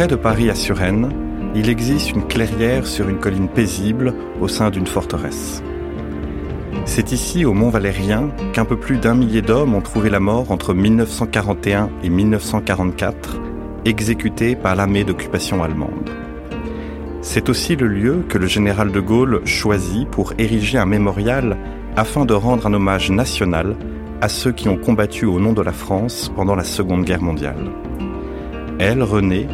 Près de Paris à Suresnes, il existe une clairière sur une colline paisible au sein d'une forteresse. C'est ici, au Mont Valérien, qu'un peu plus d'un millier d'hommes ont trouvé la mort entre 1941 et 1944, exécutés par l'armée d'occupation allemande. C'est aussi le lieu que le général de Gaulle choisit pour ériger un mémorial afin de rendre un hommage national à ceux qui ont combattu au nom de la France pendant la Seconde Guerre mondiale. Elle, René,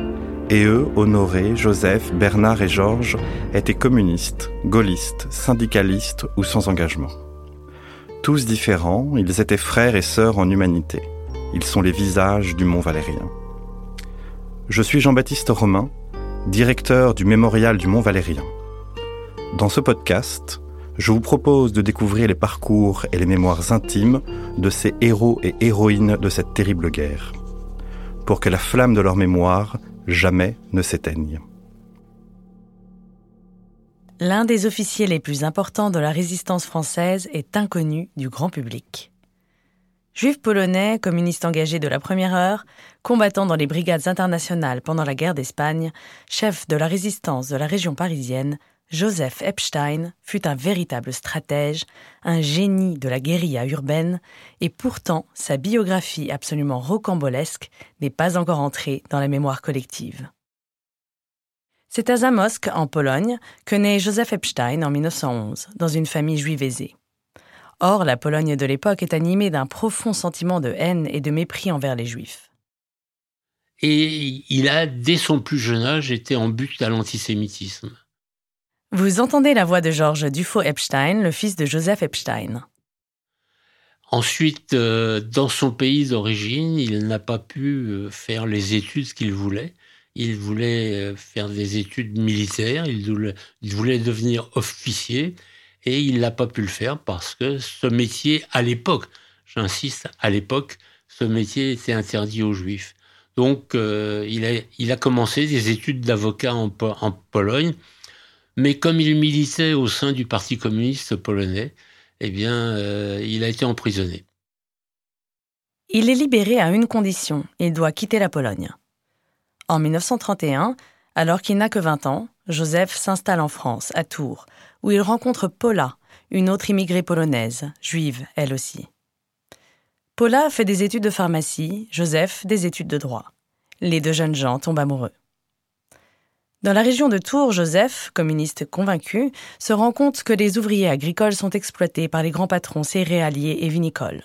et eux, Honoré, Joseph, Bernard et Georges, étaient communistes, gaullistes, syndicalistes ou sans engagement. Tous différents, ils étaient frères et sœurs en humanité. Ils sont les visages du Mont Valérien. Je suis Jean-Baptiste Romain, directeur du Mémorial du Mont Valérien. Dans ce podcast, je vous propose de découvrir les parcours et les mémoires intimes de ces héros et héroïnes de cette terrible guerre, pour que la flamme de leur mémoire jamais ne s'éteignent. L'un des officiers les plus importants de la résistance française est inconnu du grand public. Juif polonais, communiste engagé de la première heure, combattant dans les brigades internationales pendant la guerre d'Espagne, chef de la résistance de la région parisienne, Joseph Epstein fut un véritable stratège, un génie de la guérilla urbaine, et pourtant sa biographie absolument rocambolesque n'est pas encore entrée dans la mémoire collective. C'est à Zamosk, en Pologne, que naît Joseph Epstein en 1911, dans une famille juive aisée. Or, la Pologne de l'époque est animée d'un profond sentiment de haine et de mépris envers les juifs. Et il a, dès son plus jeune âge, été en but à l'antisémitisme. Vous entendez la voix de Georges Dufaux-Epstein, le fils de Joseph Epstein. Ensuite, euh, dans son pays d'origine, il n'a pas pu euh, faire les études qu'il voulait. Il voulait euh, faire des études militaires, il voulait, devenir officier, et il n'a pas pu le faire parce que ce métier, à l'époque, j'insiste, à l'époque, ce métier était interdit aux juifs. Donc, il, a, commencé des études d'avocat en Pologne, mais comme il militait au sein du Parti communiste polonais, eh bien, euh, il a été emprisonné. Il est libéré à une condition, il doit quitter la Pologne. En 1931, alors qu'il n'a que 20 ans, Joseph s'installe en France, à Tours, où il rencontre Paula, une autre immigrée polonaise, juive elle aussi. Paula fait des études de pharmacie, Joseph des études de droit. Les deux jeunes gens tombent amoureux. Dans la région de Tours, Joseph, communiste convaincu, se rend compte que les ouvriers agricoles sont exploités par les grands patrons céréaliers et vinicoles.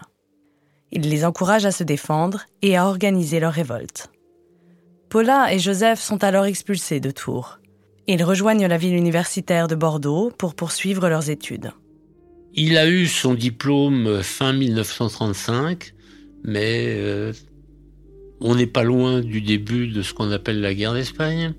Il les encourage à se défendre et à organiser leur révolte. Paula et Joseph sont alors expulsés de Tours. Ils rejoignent la ville universitaire de Bordeaux pour poursuivre leurs études. Il a eu son diplôme fin 1935, mais euh, on n'est pas loin du début de ce qu'on appelle la guerre d'Espagne.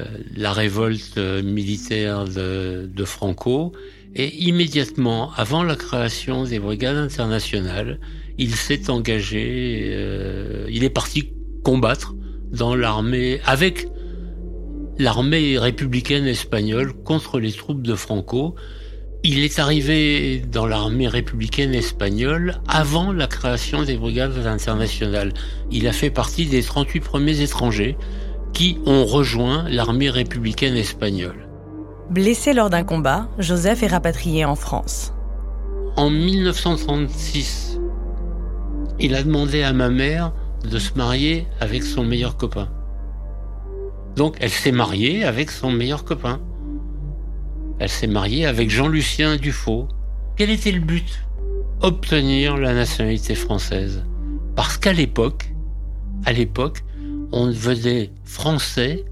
Euh, la révolte euh, militaire de, Franco. Et immédiatement, avant la création des brigades internationales, il s'est engagé, euh, il est parti combattre dans l'armée, avec l'armée républicaine espagnole contre les troupes de Franco. Il est arrivé dans l'armée républicaine espagnole avant la création des brigades internationales. Il a fait partie des 38 premiers étrangers qui ont rejoint l'armée républicaine espagnole. Blessé lors d'un combat, Joseph est rapatrié en France. En 1936, il a demandé à ma mère de se marier avec son meilleur copain. Donc elle s'est mariée avec son meilleur copain. Elle s'est mariée avec Jean-Lucien Dufaux. Quel était le but? Obtenir la nationalité française. Parce qu'à l'époque, à l'époque, on devenait français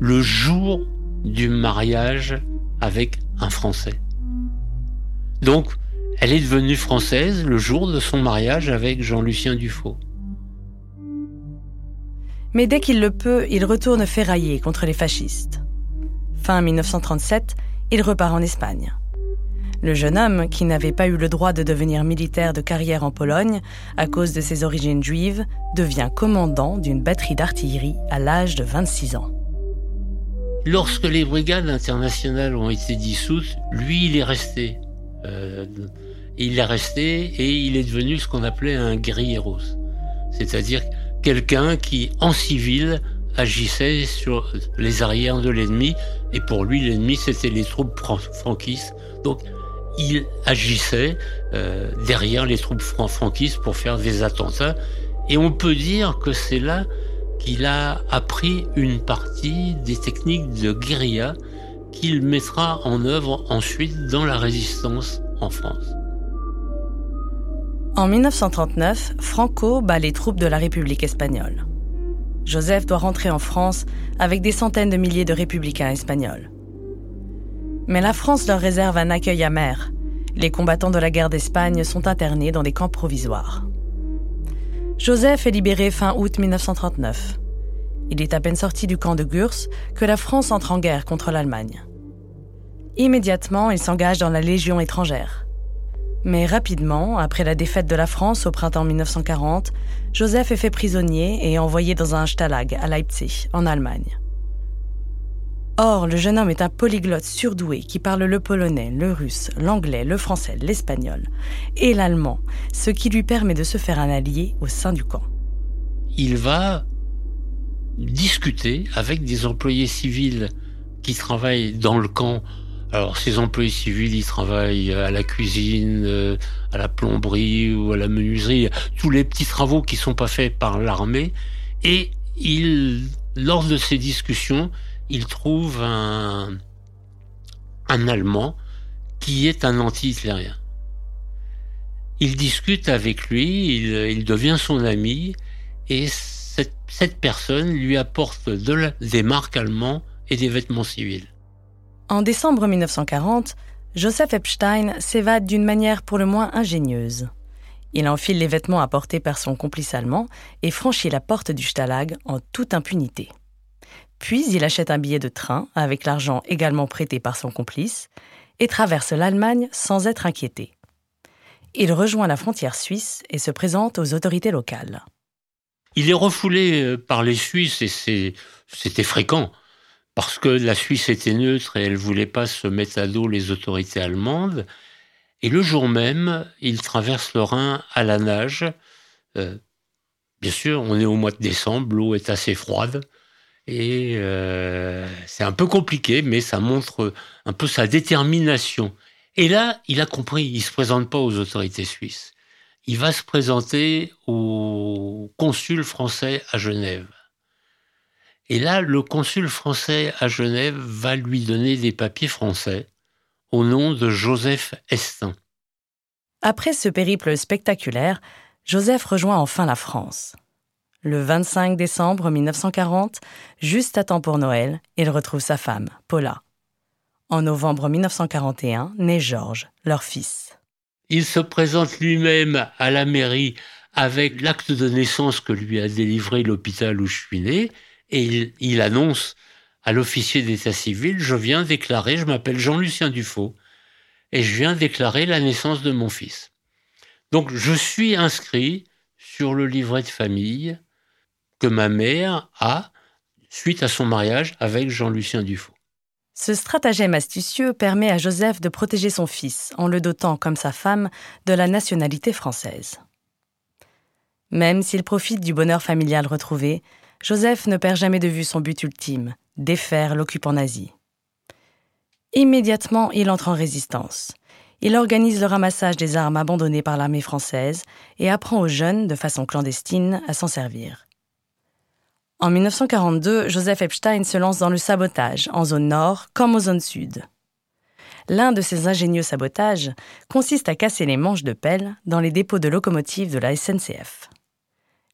le jour du mariage avec un Français. Donc, elle est devenue française le jour de son mariage avec Jean-Lucien Dufaux. Mais dès qu'il le peut, il retourne ferrailler contre les fascistes. Fin 1937, il repart en Espagne. Le jeune homme, qui n'avait pas eu le droit de devenir militaire de carrière en Pologne à cause de ses origines juives, devient commandant d'une batterie d'artillerie à l'âge de 26 ans. Lorsque les brigades internationales ont été dissoutes, lui, il est resté. Euh, il est resté et il est devenu ce qu'on appelait un guerrieros. C'est-à-dire quelqu'un qui, en civil, agissait sur les arrières de l'ennemi. Et pour lui, l'ennemi, c'était les troupes franquistes. Donc, il agissait euh, derrière les troupes franquistes pour faire des attentats. Et on peut dire que c'est là qu'il a appris une partie des techniques de guérilla qu'il mettra en œuvre ensuite dans la résistance en France. En 1939, Franco bat les troupes de la République espagnole. Joseph doit rentrer en France avec des centaines de milliers de républicains espagnols. Mais la France leur réserve un accueil amer. Les combattants de la guerre d'Espagne sont internés dans des camps provisoires. Joseph est libéré fin août 1939. Il est à peine sorti du camp de Gurs que la France entre en guerre contre l'Allemagne. Immédiatement, il s'engage dans la Légion étrangère. Mais rapidement, après la défaite de la France au printemps 1940, Joseph est fait prisonnier et envoyé dans un Stalag à Leipzig, en Allemagne. Or, le jeune homme est un polyglotte surdoué qui parle le polonais, le russe, l'anglais, le français, l'espagnol et l'allemand, ce qui lui permet de se faire un allié au sein du camp. Il va discuter avec des employés civils qui travaillent dans le camp alors, ces employés civils, ils travaillent à la cuisine, euh, à la plomberie ou à la menuiserie, tous les petits travaux qui sont pas faits par l'armée. Et il, lors de ces discussions, il trouve un, Allemand qui est un anti-hitlérien. Il discute avec lui, il, devient son ami, et cette, personne lui apporte de des marques allemands et des vêtements civils. En décembre 1940, Joseph Epstein s'évade d'une manière pour le moins ingénieuse. Il enfile les vêtements apportés par son complice allemand et franchit la porte du Stalag en toute impunité. Puis il achète un billet de train avec l'argent également prêté par son complice et traverse l'Allemagne sans être inquiété. Il rejoint la frontière suisse et se présente aux autorités locales. Il est refoulé euh, par les Suisses et c'était fréquent parce que la Suisse était neutre et elle voulait pas se mettre à dos les autorités allemandes. Et le jour même, il traverse le Rhin à la nage. Euh, bien sûr, on est au mois de décembre, l'eau est assez froide. Et euh, c'est un peu compliqué, mais ça montre un peu sa détermination. Et là, il a compris, il se présente pas aux autorités suisses. Il va se présenter au consul français à Genève. Et là, le consul français à Genève va lui donner des papiers français au nom de Joseph Estin. Après ce périple spectaculaire, Joseph rejoint enfin la France. Le 25 décembre 1940, juste à temps pour Noël, il retrouve sa femme, Paula. En novembre 1941, naît Georges, leur fils. Il se présente lui-même à la mairie avec l'acte de naissance que lui a délivré l'hôpital où je suis né, et il, annonce à l'officier d'état civil, je viens déclarer, je m'appelle Jean-Lucien Dufaux, et je viens déclarer la naissance de mon fils. Donc je suis inscrit sur le livret de famille que ma mère a suite à son mariage avec Jean-Lucien Dufaux. Ce stratagème astucieux permet à Joseph de protéger son fils en le dotant, comme sa femme, de la nationalité française. Même s'il profite du bonheur familial retrouvé, Joseph ne perd jamais de vue son but ultime, défaire l'occupant nazi. Immédiatement, il entre en résistance. Il organise le ramassage des armes abandonnées par l'armée française et apprend aux jeunes, de façon clandestine, à s'en servir. En 1942, Joseph Epstein se lance dans le sabotage, en zone nord comme en zone sud. L'un de ces ingénieux sabotages consiste à casser les manches de pelle dans les dépôts de locomotives de la SNCF.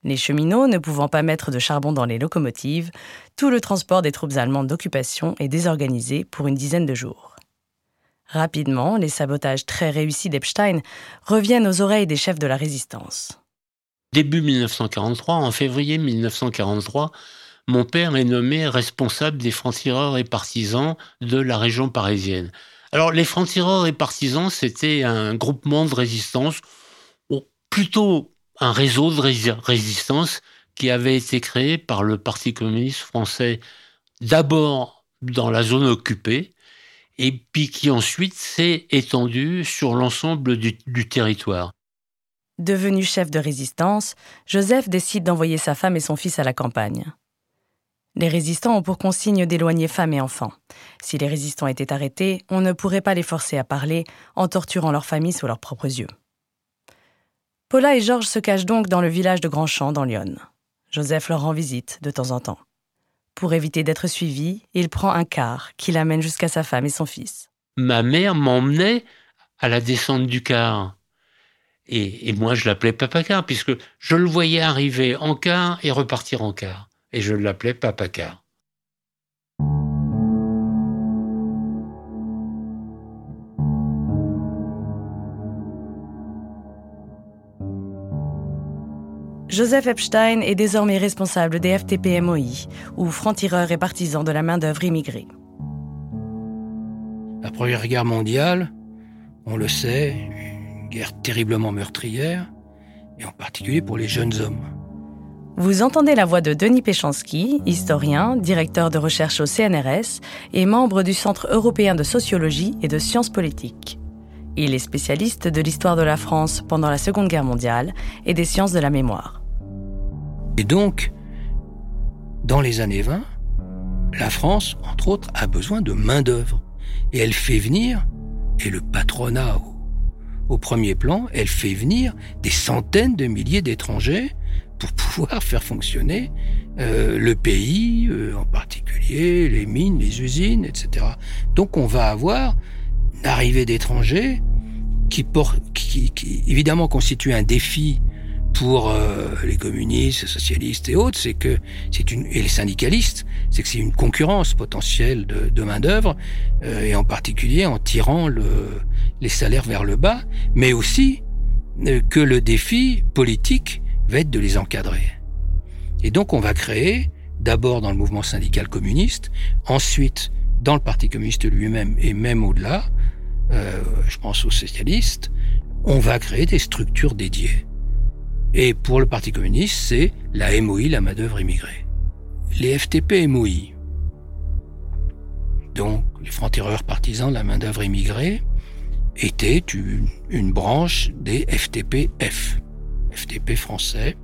Les cheminots ne pouvant pas mettre de charbon dans les locomotives, tout le transport des troupes allemandes d'occupation est désorganisé pour une dizaine de jours. Rapidement, les sabotages très réussis d'Epstein reviennent aux oreilles des chefs de la résistance. Début 1943, en février 1943, mon père est nommé responsable des francs-tireurs et partisans de la région parisienne. Alors, les francs-tireurs et partisans, c'était un groupement de résistance, ou plutôt un réseau de résistance qui avait été créé par le Parti communiste français, d'abord dans la zone occupée, et puis qui ensuite s'est étendu sur l'ensemble du, du territoire. Devenu chef de résistance, Joseph décide d'envoyer sa femme et son fils à la campagne. Les résistants ont pour consigne d'éloigner femmes et enfants. Si les résistants étaient arrêtés, on ne pourrait pas les forcer à parler en torturant leur famille sous leurs propres yeux. Paula et Georges se cachent donc dans le village de Grandchamp dans Lyon. Joseph leur rend visite de temps en temps. Pour éviter d'être suivi, il prend un car qui l'amène jusqu'à sa femme et son fils. Ma mère m'emmenait à la descente du car. Et, et moi, je l'appelais Papa Car, puisque je le voyais arriver en car et repartir en car et je l'appelais Papacar. Joseph Epstein est désormais responsable des FTP-MOI, ou francs-tireurs et partisans de la main-d'œuvre immigrée. La Première Guerre mondiale, on le sait, une guerre terriblement meurtrière, et en particulier pour les jeunes hommes. Vous entendez la voix de Denis Péchanski, historien, directeur de recherche au CNRS et membre du Centre européen de sociologie et de sciences politiques. Il est spécialiste de l'histoire de la France pendant la Seconde Guerre mondiale et des sciences de la mémoire. Et donc, dans les années 20, la France, entre autres, a besoin de main-d'œuvre. Et elle fait venir, et le patronat au, premier plan, elle fait venir des centaines de milliers d'étrangers pour pouvoir faire fonctionner euh, le pays, euh, en particulier les mines, les usines, etc. Donc on va avoir une arrivée d'étrangers qui, qui, qui, évidemment constitue un défi pour euh, les communistes, les socialistes et autres, c'est que c'est une et les syndicalistes, c'est que c'est une concurrence potentielle de, de main d'œuvre euh, et en particulier en tirant le, les salaires vers le bas, mais aussi euh, que le défi politique va être de les encadrer. Et donc on va créer, d'abord dans le mouvement syndical communiste, ensuite dans le Parti communiste lui-même et même au-delà, euh, je pense aux socialistes, on va créer des structures dédiées. Et pour le Parti communiste, c'est la MOI, la main-d'œuvre immigrée. Les FTP MOI, donc les francs-tireurs partisans de la main-d'œuvre immigrée, étaient une, branche des FTP-F. FTP français,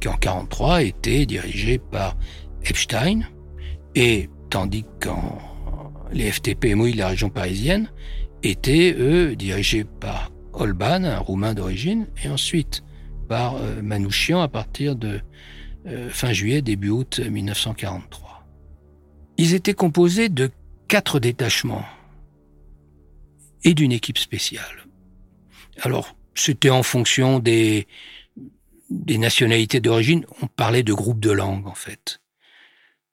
qui en 43 était dirigé par Epstein, et tandis qu'en les FTP MOI de la région parisienne étaient, eux, dirigés par Olban, un Roumain d'origine, et ensuite par euh, Manouchian à partir de euh, fin juillet, début août 1943. Ils étaient composés de quatre détachements et d'une équipe spéciale. Alors, c'était en fonction des, nationalités d'origine, on parlait de groupes de langue, en fait.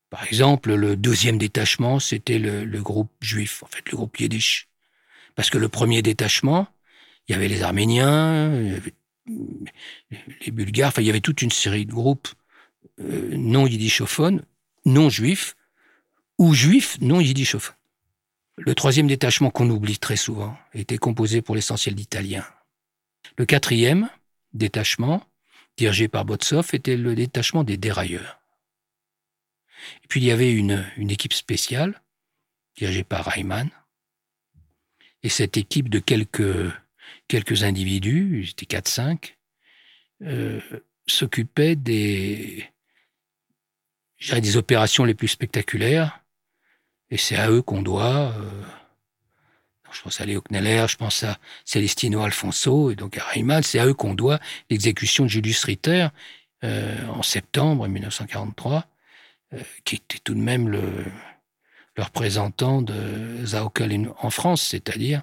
Par exemple, le deuxième détachement, c'était le, groupe juif, en fait, le groupe yiddish. Parce que le premier détachement, il y avait les Arméniens, les Bulgares, enfin, il y avait toute une série de groupes euh, non yiddishophones, non juifs, ou juifs non yiddishophones. Le troisième détachement qu'on oublie très souvent était composé pour l'essentiel d'Italiens. Le quatrième détachement, dirigé par Botsov, était le détachement des dérailleurs. Et puis il y avait une, une équipe spéciale, dirigée par Reimann. Et cette équipe de quelques, quelques individus, c'était 4-5, euh, s'occupait des, des opérations les plus spectaculaires. Et c'est à eux qu'on doit euh, je pense à Léo Kneller, je pense à Celestino Alfonso et donc à Reimann. C'est à eux qu'on doit l'exécution de Julius Ritter euh, en septembre 1943, euh, qui était tout de même le, représentant de Zaukel en France, c'est-à-dire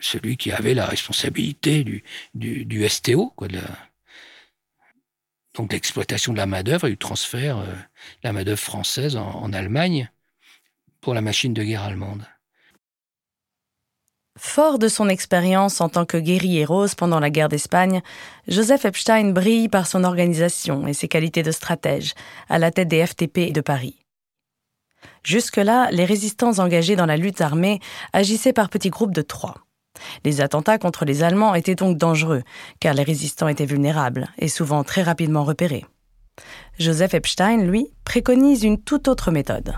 celui qui avait la responsabilité du, STO, quoi, de la, l'exploitation de la main-d'œuvre et du transfert de la main-d'œuvre française en, Allemagne pour la machine de guerre allemande. Fort de son expérience en tant que guerrier rose pendant la guerre d'Espagne, Joseph Epstein brille par son organisation et ses qualités de stratège à la tête des FTP de Paris. Jusque-là, les résistants engagés dans la lutte armée agissaient par petits groupes de trois. Les attentats contre les Allemands étaient donc dangereux, car les résistants étaient vulnérables et souvent très rapidement repérés. Joseph Epstein, lui, préconise une toute autre méthode.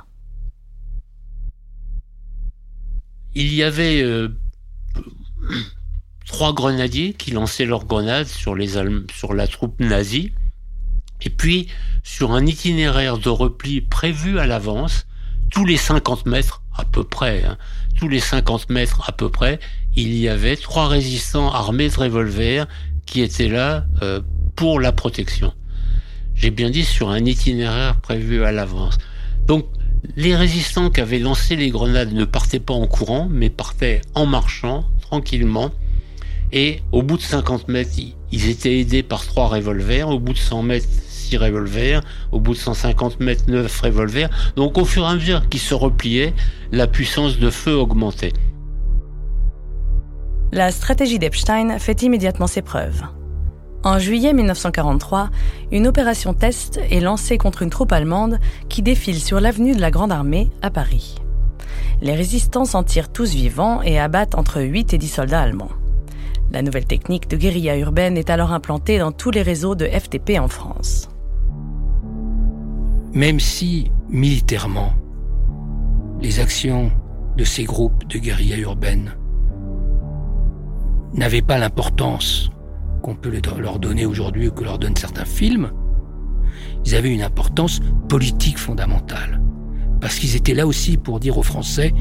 Il y avait euh, trois grenadiers qui lançaient leurs grenades sur, sur la troupe nazie, et puis sur un itinéraire de repli prévu à l'avance, tous les 50 mètres à peu près, hein, tous les 50 mètres à peu près, il y avait trois résistants armés de revolvers qui étaient là euh, pour la protection. J'ai bien dit sur un itinéraire prévu à l'avance. Donc les résistants qui avaient lancé les grenades ne partaient pas en courant, mais partaient en marchant tranquillement. Et au bout de 50 mètres, ils étaient aidés par trois revolvers. Au bout de 100 mètres, revolvers. Au bout de 150 mètres, neuf revolvers. Donc au fur et à mesure qu'ils se repliaient, la puissance de feu augmentait. La stratégie d'Epstein fait immédiatement ses preuves. En juillet 1943, une opération test est lancée contre une troupe allemande qui défile sur l'avenue de la Grande Armée à Paris. Les résistants s'en tirent tous vivants et abattent entre 8 et 10 soldats allemands. La nouvelle technique de guérilla urbaine est alors implantée dans tous les réseaux de FTP en France. Même si, militairement, les actions de ces groupes de guérilla urbaine n'avaient pas l'importance qu'on peut leur donner aujourd'hui ou que leur donnent certains films, ils avaient une importance politique fondamentale. Parce qu'ils étaient là aussi pour dire aux Français,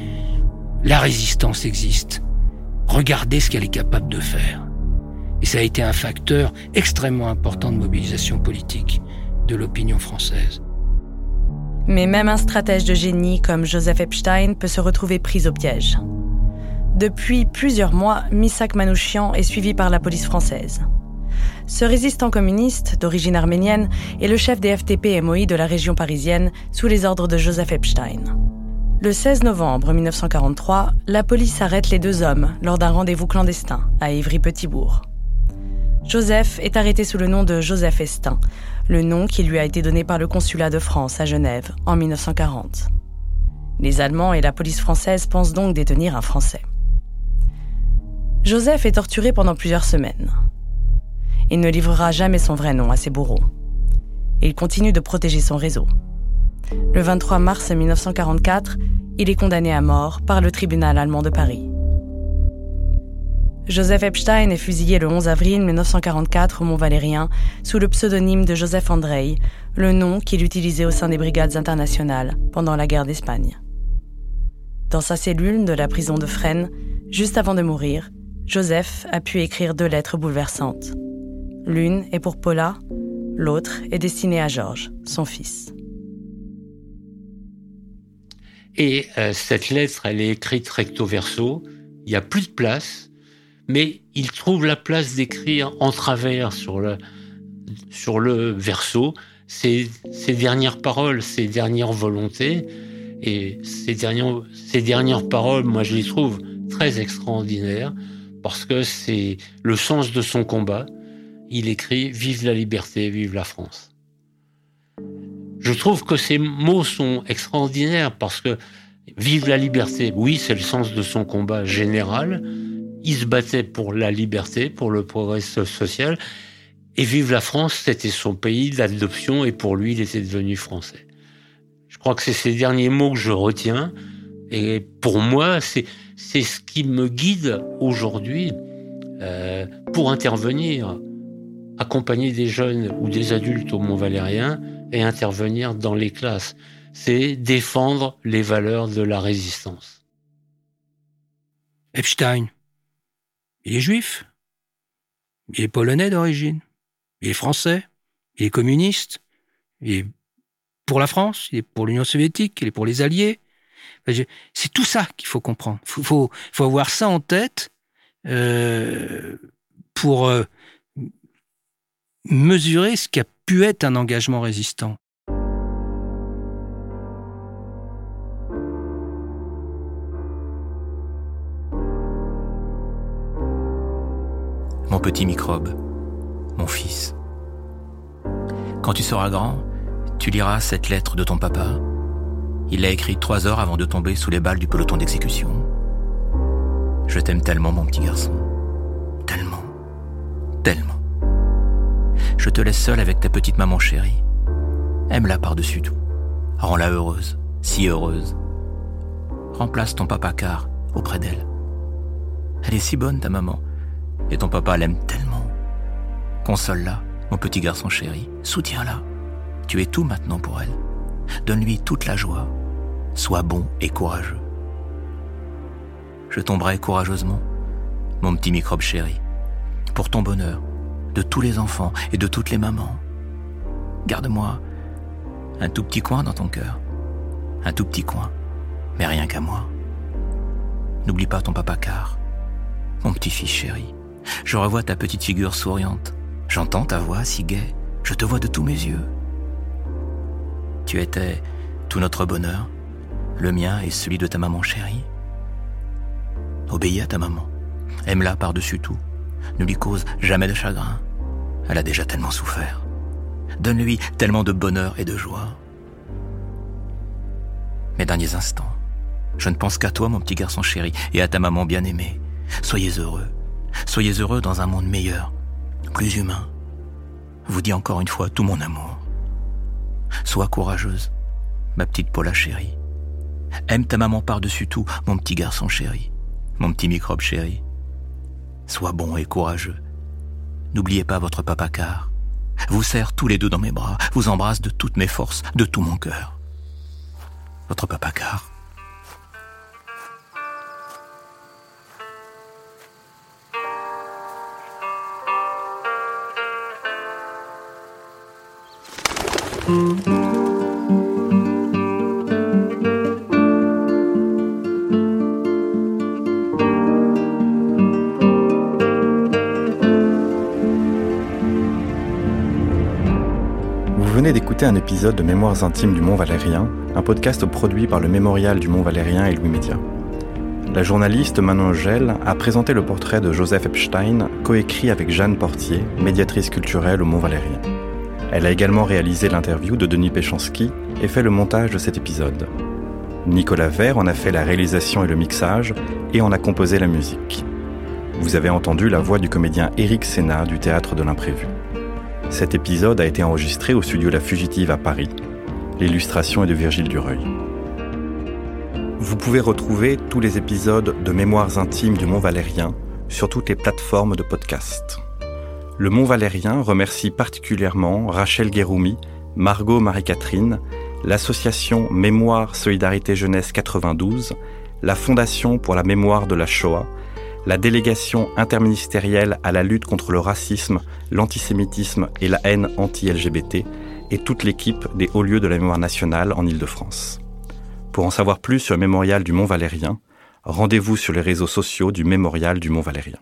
la résistance existe. Regardez ce qu'elle est capable de faire. Et ça a été un facteur extrêmement important de mobilisation politique de l'opinion française. Mais même un stratège de génie comme Joseph Epstein peut se retrouver pris au piège. Depuis plusieurs mois, Misak Manouchian est suivi par la police française. Ce résistant communiste, d'origine arménienne, est le chef des FTP MOI de la région parisienne sous les ordres de Joseph Epstein. Le 16 novembre 1943, la police arrête les deux hommes lors d'un rendez-vous clandestin à Ivry-Petitbourg. Joseph est arrêté sous le nom de Joseph Estin, le nom qui lui a été donné par le consulat de France à Genève en 1940. Les Allemands et la police française pensent donc détenir un Français. Joseph est torturé pendant plusieurs semaines. Il ne livrera jamais son vrai nom à ses bourreaux. Il continue de protéger son réseau. Le 23 mars 1944, il est condamné à mort par le tribunal allemand de Paris. Joseph Epstein est fusillé le 11 avril 1944 au Mont-Valérien sous le pseudonyme de Joseph Andrei, le nom qu'il utilisait au sein des brigades internationales pendant la guerre d'Espagne. Dans sa cellule de la prison de Fresnes, juste avant de mourir, Joseph a pu écrire deux lettres bouleversantes. L'une est pour Paula, l'autre est destinée à Georges, son fils. Et euh, cette lettre, elle est écrite recto verso. Il n'y a plus de place, mais il trouve la place d'écrire en travers sur le, sur le verso ses, dernières paroles, ses dernières volontés. Et dernières, ces dernières paroles, moi, je les trouve très extraordinaires parce que c'est le sens de son combat. Il écrit Vive la liberté, vive la France. Je trouve que ces mots sont extraordinaires parce que Vive la liberté, oui, c'est le sens de son combat général. Il se battait pour la liberté, pour le progrès social. Et Vive la France, c'était son pays d'adoption et pour lui, il était devenu français. Je crois que c'est ces derniers mots que je retiens. Et pour moi, c'est c'est ce qui me guide aujourd'hui euh, pour intervenir, accompagner des jeunes ou des adultes au Mont Valérien et intervenir dans les classes. C'est défendre les valeurs de la résistance. Epstein, il est juif, il est polonais d'origine, il est français, il est communiste, il est pour la France, il est pour l'Union soviétique, il est pour les Alliés, c'est tout ça qu'il faut comprendre. Il faut, avoir ça en tête euh, pour euh, mesurer ce qu'a pu être un engagement résistant. Mon petit microbe, mon fils. Quand tu seras grand, tu liras cette lettre de ton papa Il l'a écrit trois heures avant de tomber sous les balles du peloton d'exécution. Je t'aime tellement, mon petit garçon. Tellement. Tellement. Je te laisse seul avec ta petite maman chérie. Aime-la par-dessus tout. Rends-la heureuse, si heureuse. Remplace ton papa car auprès d'elle. Elle est si bonne, ta maman. Et ton papa l'aime tellement. Console-la, mon petit garçon chéri. Soutiens-la. Tu es tout maintenant pour elle. Donne-lui toute la joie. Sois bon et courageux. Je tomberai courageusement, mon petit microbe chéri, pour ton bonheur, de tous les enfants et de toutes les mamans. Garde-moi un tout petit coin dans ton cœur, un tout petit coin, mais rien qu'à moi. N'oublie pas ton papa car, mon petit-fils chéri. Je revois ta petite figure souriante. J'entends ta voix si gaie. Je te vois de tous mes yeux. Tu étais tout notre bonheur, le mien et celui de ta maman chérie. Obéis à ta maman. Aime-la par-dessus tout. Ne lui cause jamais de chagrin. Elle a déjà tellement souffert. Donne-lui tellement de bonheur et de joie. Mes derniers instants, je ne pense qu'à toi, mon petit garçon chéri, et à ta maman bien-aimée. Soyez heureux. Soyez heureux dans un monde meilleur, plus humain. Vous dis encore une fois tout mon amour. Sois courageuse, ma petite Paula chérie. Aime ta maman par-dessus tout, mon petit garçon chéri, mon petit microbe chéri. Sois bon et courageux. N'oubliez pas votre papa car. Vous serre tous les deux dans mes bras, vous embrasse de toutes mes forces, de tout mon cœur. Votre papa car. D'écouter un épisode de Mémoires intimes du Mont Valérien, un podcast produit par le Mémorial du Mont Valérien et Louis Média. La journaliste Manon Gel a présenté le portrait de Joseph Epstein, coécrit avec Jeanne Portier, médiatrice culturelle au Mont Valérien. Elle a également réalisé l'interview de Denis Péchanski et fait le montage de cet épisode. Nicolas Vert en a fait la réalisation et le mixage et en a composé la musique. Vous avez entendu la voix du comédien Éric Sénat du Théâtre de l'Imprévu. Cet épisode a été enregistré au studio La Fugitive à Paris. L'illustration est de Virgile Dureuil. Vous pouvez retrouver tous les épisodes de Mémoires intimes du Mont Valérien sur toutes les plateformes de podcast. Le Mont Valérien remercie particulièrement Rachel Guéroumi, Margot Marie-Catherine, l'association Mémoire Solidarité Jeunesse 92, la Fondation pour la mémoire de la Shoah, la délégation interministérielle à la lutte contre le racisme, l'antisémitisme et la haine anti-LGBT et toute l'équipe des hauts lieux de la mémoire nationale en Île-de-France. Pour en savoir plus sur le mémorial du Mont Valérien, rendez-vous sur les réseaux sociaux du mémorial du Mont Valérien.